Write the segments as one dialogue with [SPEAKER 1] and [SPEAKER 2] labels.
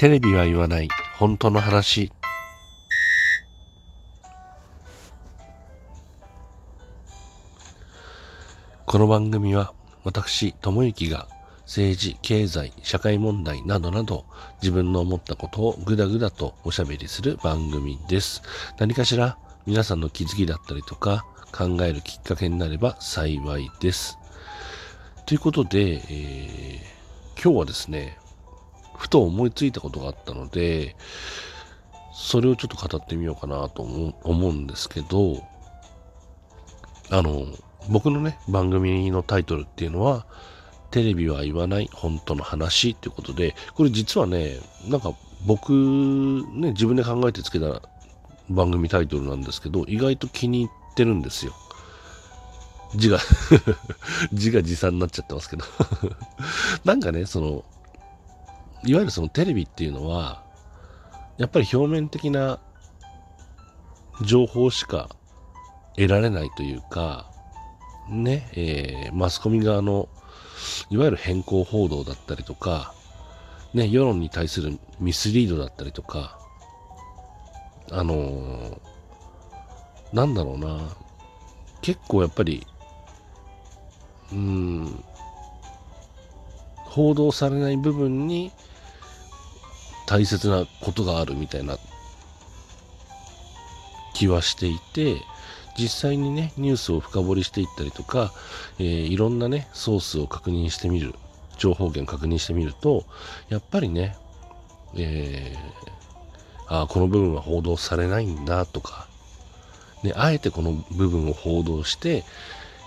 [SPEAKER 1] テレビは言わない。本当の話。この番組は私智之が政治経済社会問題などなど自分の思ったことをぐだぐだとおしゃべりする番組です。何かしら皆さんの気づきだったりとか考えるきっかけになれば幸いです。ということで、えー、今日はですねふと思いついたことがあったので、それをちょっと語ってみようかなと思うんですけど、あの、僕のね、番組のタイトルっていうのは、テレビは言わない本当の話っていうことで、これ実はね、なんか僕、ね、自分で考えてつけた番組タイトルなんですけど、意外と気に入ってるんですよ。字が 字が持参になっちゃってますけど なんかね、その、いわゆるそのテレビっていうのは、やっぱり表面的な情報しか得られないというか、ね、えー、マスコミ側の、いわゆる変更報道だったりとか、ね、世論に対するミスリードだったりとか、あのー、なんだろうな、結構やっぱり、うん、報道されない部分に大切なことがあるみたいな気はしていて実際にねニュースを深掘りしていったりとか、えー、いろんなねソースを確認してみる情報源確認してみるとやっぱりね、えー、あこの部分は報道されないんだとか、ね、あえてこの部分を報道して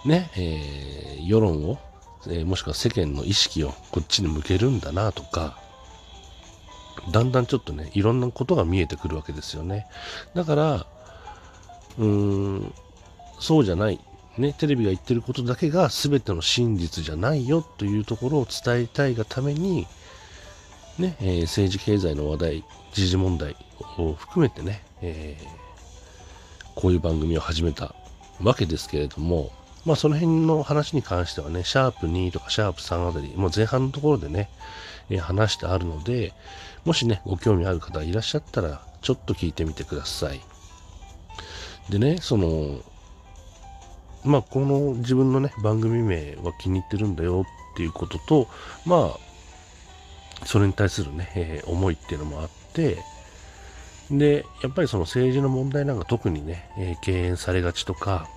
[SPEAKER 1] ね、えー、世論を、えもしくは世間の意識をこっちに向けるんだなとかだんだんちょっとね、いろんなことが見えてくるわけですよね。だから、うーん、そうじゃない。ね、テレビが言ってることだけが全ての真実じゃないよというところを伝えたいがために、ね、えー、政治経済の話題、時事問題を含めてね、えー、こういう番組を始めたわけですけれども、まあその辺の話に関してはね、シャープ2とかシャープ3あたり、もう前半のところでね、えー、話してあるので、もしね、ご興味ある方いらっしゃったら、ちょっと聞いてみてください。でね、その、まあ、この自分のね、番組名は気に入ってるんだよっていうことと、まあ、それに対するね、えー、思いっていうのもあって、で、やっぱりその政治の問題なんか特にね、えー、敬遠されがちとか、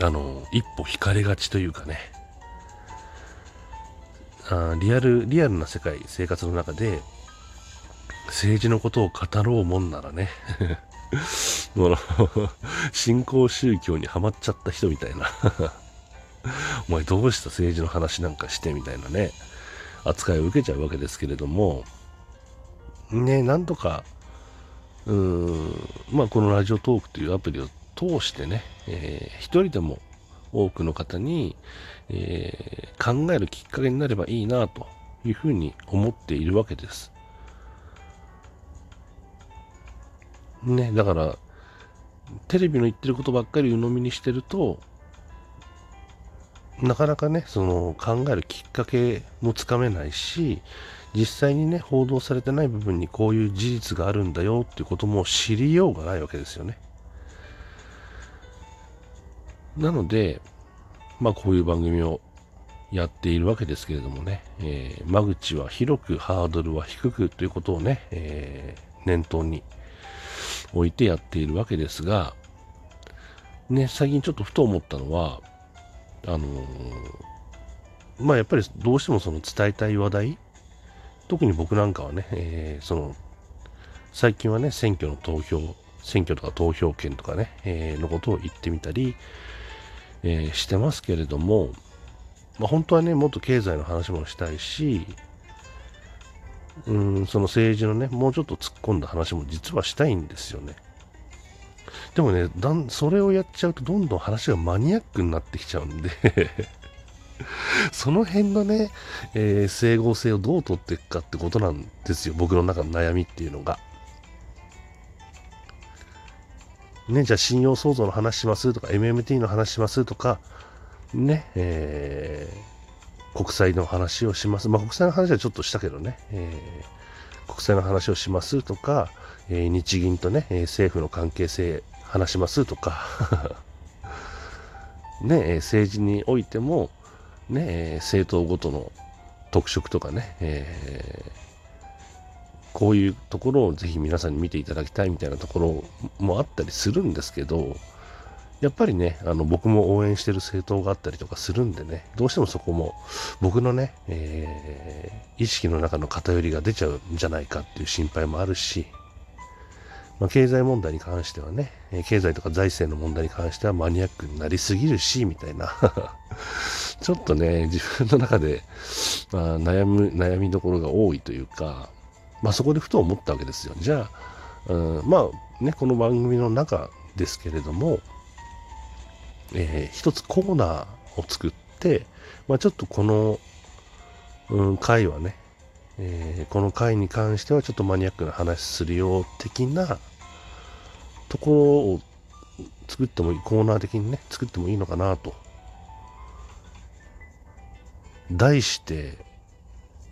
[SPEAKER 1] あの、一歩引かれがちというかね、あリアル、リアルな世界、生活の中で、政治のことを語ろうもんならね、もの、新興宗教にはまっちゃった人みたいな。お前どうした？政治の話なんかしてみたいなね、扱いを受けちゃうわけですけれども、ね、なんとか、うーん、まあこのラジオトークというアプリを通してね、えー、一人でも多くの方に、えー、考えるきっかけになればいいなというふうに思っているわけです。ね、だから、テレビの言ってることばっかり鵜呑みにしてると、なかなかね、その考えるきっかけもつかめないし、実際にね、報道されてない部分にこういう事実があるんだよっていうことも知りようがないわけですよね。なので、まあこういう番組をやっているわけですけれどもね、えー、間口は広くハードルは低くということをね、えー、念頭に置いてやっているわけですが、ね、最近ちょっとふと思ったのは、あのー、まあやっぱりどうしてもその伝えたい話題、特に僕なんかはね、えー、その、最近はね、選挙の投票、選挙とか投票権とかね、え、のことを言ってみたり、えー、してますけれども、まあ、本当はね、もっと経済の話もしたいし、うん、その政治のね、もうちょっと突っ込んだ話も実はしたいんですよね。でもね、だんそれをやっちゃうとどんどん話がマニアックになってきちゃうんで その辺のね、えー、整合性をどう取っていくかってことなんですよ。僕の中の悩みっていうのが。ね、じゃあ信用創造の話しますとか、MMT の話しますとか、ね、えー、国際の話をします。まあ、国際の話はちょっとしたけどね、え国債の話をしますとか、えー、日銀とね、え政府の関係性話しますとか ね、政治においても、ね、政党ごとの特色とかね、えーこういうところをぜひ皆さんに見ていただきたいみたいなところもあったりするんですけど、やっぱりね、あの僕も応援してる政党があったりとかするんでね、どうしてもそこも僕のね、えー、意識の中の偏りが出ちゃうんじゃないかっていう心配もあるし、まあ、経済問題に関してはね、経済とか財政の問題に関してはマニアックになりすぎるし、みたいな。ちょっとね、自分の中で、まあ、悩む、悩みどころが多いというか、まあ、そこでふと思ったわけですよ。じゃあ、うん、まあね、この番組の中ですけれども、えー、一つコーナーを作って、まあ、ちょっとこの、うん、回はね、えー、この回に関してはちょっとマニアックな話するよう的なところを作ってもいい、コーナー的にね、作ってもいいのかなと。題して、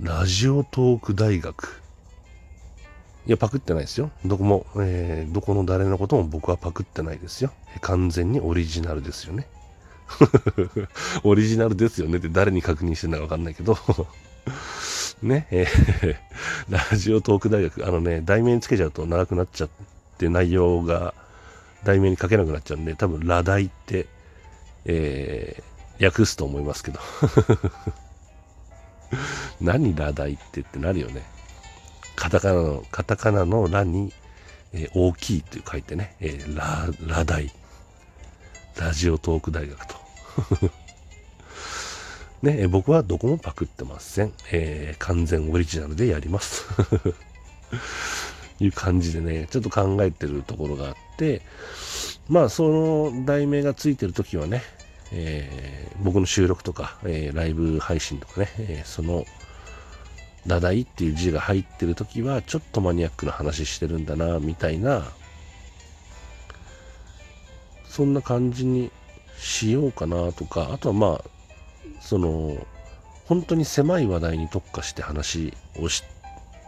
[SPEAKER 1] ラジオトーク大学。いや、パクってないですよ。どこも、えー、どこの誰のことも僕はパクってないですよ。完全にオリジナルですよね。オリジナルですよねって誰に確認してるのかわかんないけど ね、えー、ラジオトーク大学、あのね、題名につけちゃうと長くなっちゃって内容が題名に書けなくなっちゃうんで、多分、ラダイって、えー、訳すと思いますけど 何ラダイってってなるよね。カタカナの、カタカナのラに、えー、大きいって書いてね、えー、ラ、ラ大。ラジオトーク大学と。ね、僕はどこもパクってません。えー、完全オリジナルでやります。いう感じでね、ちょっと考えてるところがあって、まあ、その題名がついてるときはね、えー、僕の収録とか、えー、ライブ配信とかね、えー、そのダダイっていう字が入ってる時はちょっとマニアックな話してるんだなみたいなそんな感じにしようかなとかあとはまあその本当に狭い話題に特化して話をし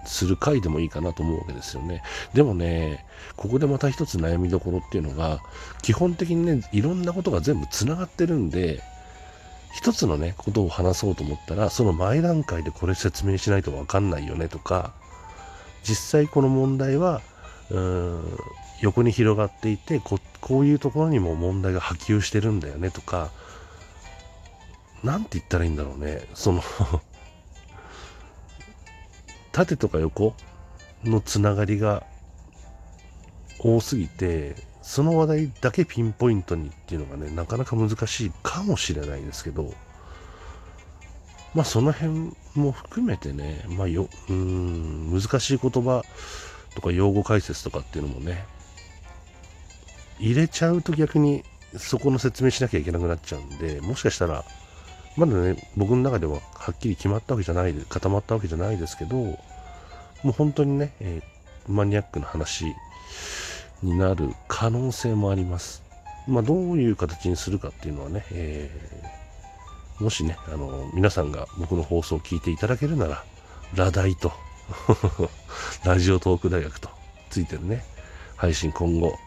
[SPEAKER 1] する回でもいいかなと思うわけですよね。でもね、ここでまた一つ悩みどころっていうのが、基本的にね、いろんなことが全部つながってるんで、一つのね、ことを話そうと思ったら、その前段階でこれ説明しないとわかんないよねとか、実際この問題は、うーん、横に広がっていてこ、こういうところにも問題が波及してるんだよねとか、なんて言ったらいいんだろうね。その 縦とか横のつながりが多すぎて、その話題だけピンポイントにっていうのがね、なかなか難しいかもしれないですけど、まあその辺も含めてね、まあよ、うん、難しい言葉とか用語解説とかっていうのもね、入れちゃうと逆にそこの説明しなきゃいけなくなっちゃうんで、もしかしたら、まだね、僕の中でははっきり決まったわけじゃないで、固まったわけじゃないですけど、もう本当にね、えー、マニアックな話になる可能性もあります。まあ、どういう形にするかっていうのはね、えー、もしね、あの、皆さんが僕の放送を聞いていただけるなら、ラダイと ラジオトーク大学とついてるね、配信今後、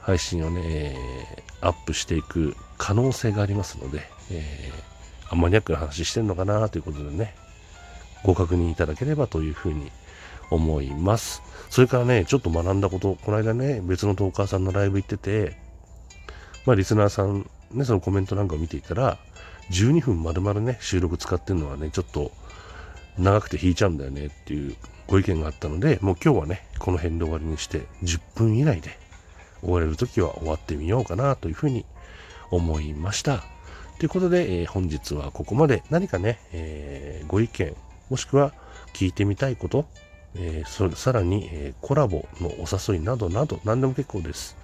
[SPEAKER 1] 配信をね、えー、アップしていく可能性がありますので、えー、マニアックな話してんのかなということでね、ご確認いただければというふうに思います。それからね、ちょっと学んだこと、この間ね、別のトーカーさんのライブ行ってて、まあ、リスナーさん、ね、そのコメントなんかを見ていたら、12分丸々ね、収録使ってるのはね、ちょっと長くて引いちゃうんだよねっていうご意見があったので、もう今日はね、この辺で終わりにして、10分以内で終われるときは終わってみようかなというふうに思いました。ということで、えー、本日はここまで何かね、えー、ご意見、もしくは聞いてみたいこと、えー、さらに、えー、コラボのお誘いなどなど何でも結構です。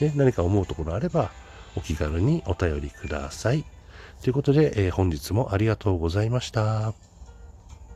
[SPEAKER 1] ね、何か思うところあればお気軽にお便りください。ということで、えー、本日もありがとうございました。